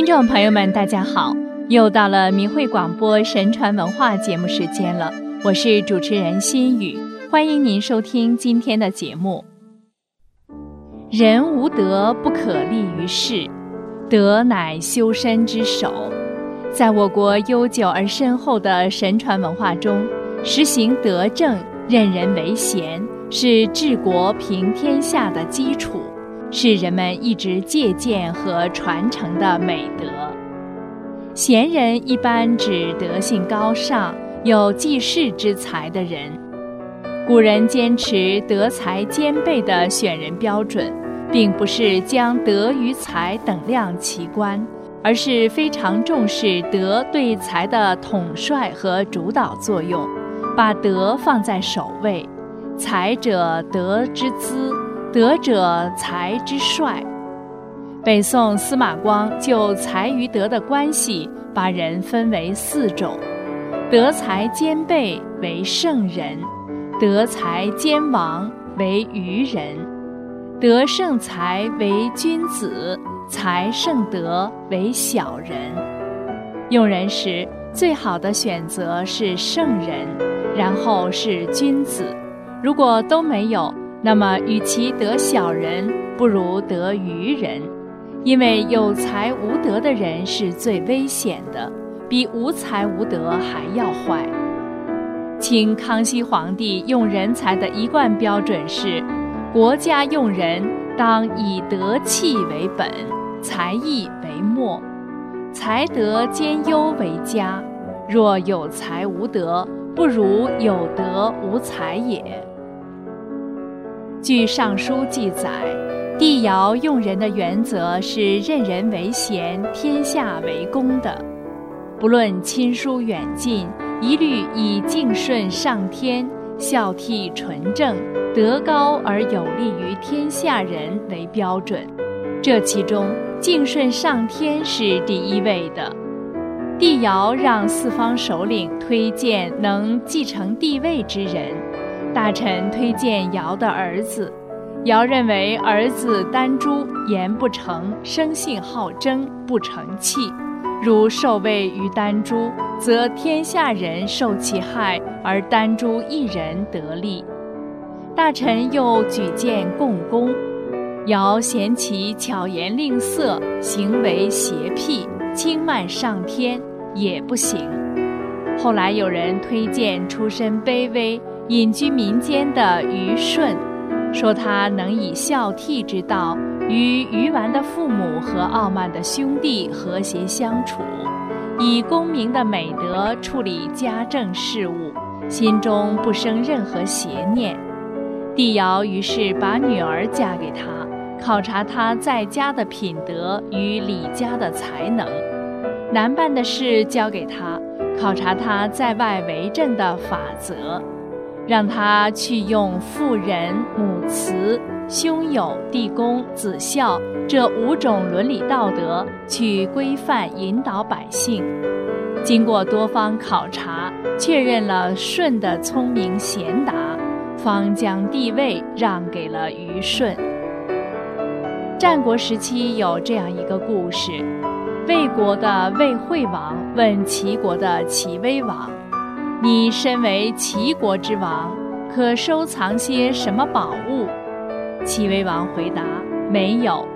听众朋友们，大家好！又到了明慧广播神传文化节目时间了，我是主持人心雨，欢迎您收听今天的节目。人无德不可立于世，德乃修身之首。在我国悠久而深厚的神传文化中，实行德政、任人唯贤，是治国平天下的基础。是人们一直借鉴和传承的美德。贤人一般指德性高尚、有济世之才的人。古人坚持德才兼备的选人标准，并不是将德与才等量齐观，而是非常重视德对才的统帅和主导作用，把德放在首位。才者，德之资。德者才之帅。北宋司马光就才与德的关系，把人分为四种：德才兼备为圣人，德才兼亡为愚人，德胜才为君子，才胜德为小人。用人时，最好的选择是圣人，然后是君子。如果都没有，那么，与其得小人，不如得愚人，因为有才无德的人是最危险的，比无才无德还要坏。清康熙皇帝用人才的一贯标准是：国家用人当以德气为本，才艺为末，才德兼优为佳。若有才无德，不如有德无才也。据《尚书》记载，帝尧用人的原则是任人为贤，天下为公的。不论亲疏远近，一律以敬顺上天、孝悌纯正、德高而有利于天下人为标准。这其中，敬顺上天是第一位的。帝尧让四方首领推荐能继承帝位之人。大臣推荐尧的儿子，尧认为儿子丹朱言不成，生性好争，不成器。如受位于丹朱，则天下人受其害，而丹朱一人得利。大臣又举荐共工，尧嫌其巧言令色，行为邪僻，轻慢上天，也不行。后来有人推荐出身卑微。隐居民间的虞舜，说他能以孝悌之道与愚顽的父母和傲慢的兄弟和谐相处，以功名的美德处理家政事务，心中不生任何邪念。帝尧于是把女儿嫁给他，考察他在家的品德与李家的才能；难办的事交给他，考察他在外为政的法则。让他去用父仁、母慈、兄友、弟恭、子孝这五种伦理道德去规范引导百姓。经过多方考察，确认了舜的聪明贤达，方将帝位让给了虞舜。战国时期有这样一个故事：魏国的魏惠王问齐国的齐威王。你身为齐国之王，可收藏些什么宝物？齐威王回答：没有。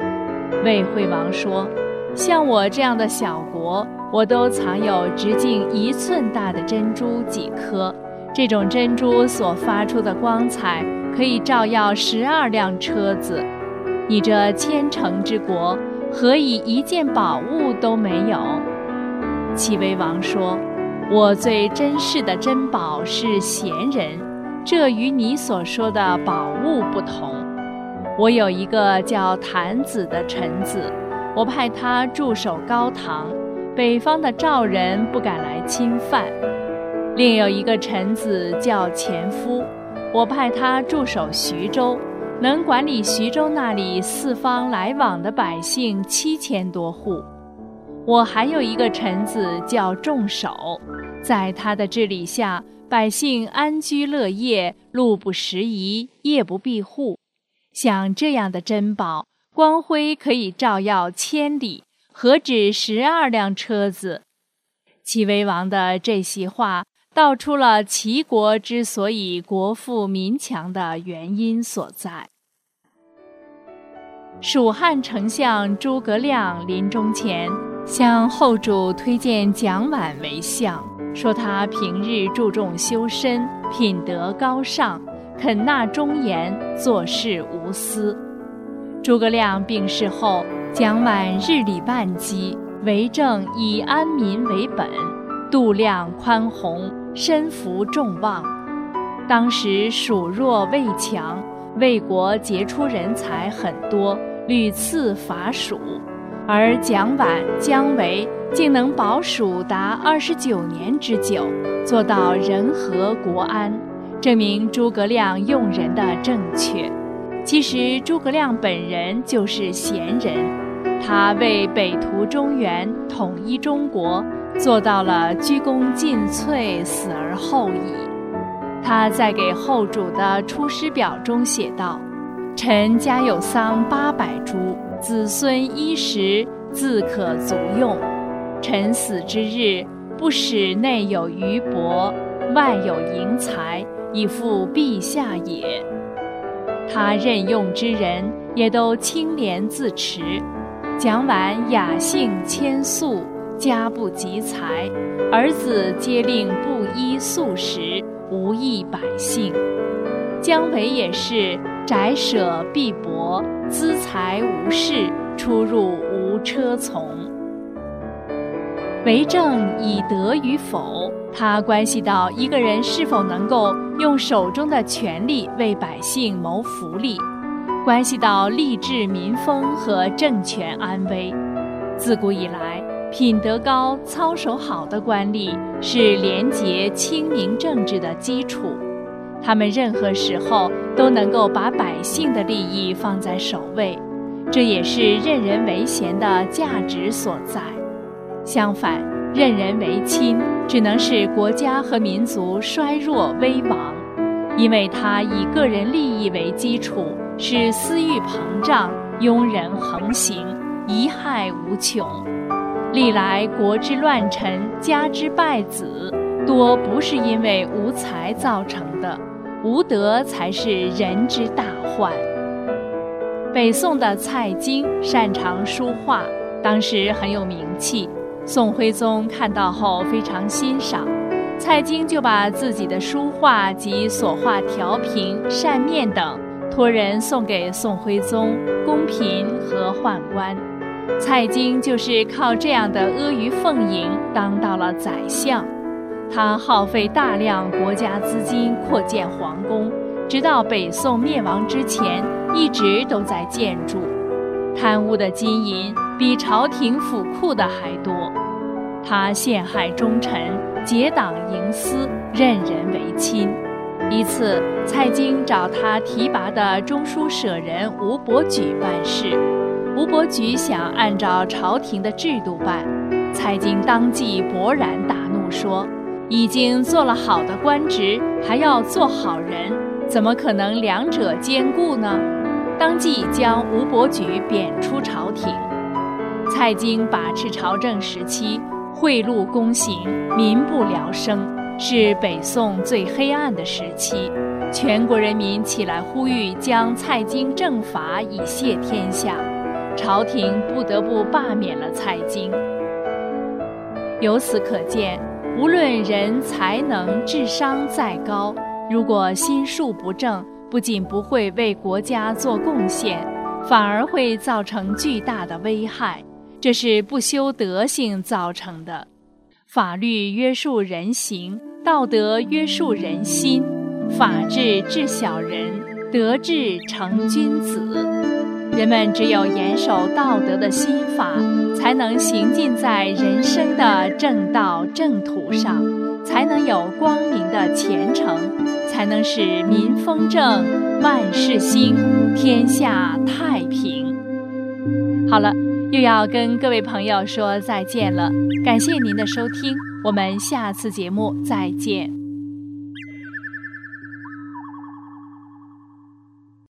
魏惠王说：像我这样的小国，我都藏有直径一寸大的珍珠几颗。这种珍珠所发出的光彩，可以照耀十二辆车子。你这千城之国，何以一件宝物都没有？齐威王说。我最珍视的珍宝是贤人，这与你所说的宝物不同。我有一个叫谭子的臣子，我派他驻守高唐，北方的赵人不敢来侵犯。另有一个臣子叫钱夫，我派他驻守徐州，能管理徐州那里四方来往的百姓七千多户。我还有一个臣子叫仲守，在他的治理下，百姓安居乐业，路不拾遗，夜不闭户。像这样的珍宝，光辉可以照耀千里，何止十二辆车子？齐威王的这席话，道出了齐国之所以国富民强的原因所在。蜀汉丞相诸葛亮临终前，向后主推荐蒋琬为相，说他平日注重修身，品德高尚，肯纳忠言，做事无私。诸葛亮病逝后，蒋琬日理万机，为政以安民为本，度量宽宏，身负众望。当时蜀弱魏强，魏国杰出人才很多。屡次伐蜀，而蒋琬、姜维竟能保蜀达二十九年之久，做到人和国安，证明诸葛亮用人的正确。其实诸葛亮本人就是贤人，他为北图中原、统一中国做到了鞠躬尽瘁，死而后已。他在给后主的出师表中写道。臣家有桑八百株，子孙衣食自可足用。臣死之日，不使内有余帛，外有盈财，以复陛下也。他任用之人也都清廉自持。蒋琬雅性谦素，家不积财，儿子皆令布衣素食，无益百姓。姜维也是。宅舍必薄，资财无事，出入无车从。为政以德与否，它关系到一个人是否能够用手中的权力为百姓谋福利，关系到吏治民风和政权安危。自古以来，品德高、操守好的官吏是廉洁清明政治的基础。他们任何时候都能够把百姓的利益放在首位，这也是任人唯贤的价值所在。相反，任人唯亲只能使国家和民族衰弱危亡，因为他以个人利益为基础，使私欲膨胀、庸人横行、贻害无穷。历来国之乱臣、家之败子，多不是因为无才造成的。无德才是人之大患。北宋的蔡京擅长书画，当时很有名气。宋徽宗看到后非常欣赏，蔡京就把自己的书画及所画调瓶、扇面等托人送给宋徽宗、宫嫔和宦官。蔡京就是靠这样的阿谀奉迎当到了宰相。他耗费大量国家资金扩建皇宫，直到北宋灭亡之前，一直都在建筑。贪污的金银比朝廷府库的还多。他陷害忠臣，结党营私，任人唯亲。一次，蔡京找他提拔的中书舍人吴伯举办事，吴伯举想按照朝廷的制度办，蔡京当即勃然大怒说。已经做了好的官职，还要做好人，怎么可能两者兼顾呢？当即将吴伯举贬出朝廷。蔡京把持朝政时期，贿赂公行，民不聊生，是北宋最黑暗的时期。全国人民起来呼吁将蔡京正法，以谢天下，朝廷不得不罢免了蔡京。由此可见。无论人才能、智商再高，如果心术不正，不仅不会为国家做贡献，反而会造成巨大的危害。这是不修德性造成的。法律约束人行，道德约束人心。法治治小人，德治成君子。人们只有严守道德的心法，才能行进在人生的正道正途上，才能有光明的前程，才能使民风正、万事兴、天下太平。好了，又要跟各位朋友说再见了，感谢您的收听，我们下次节目再见。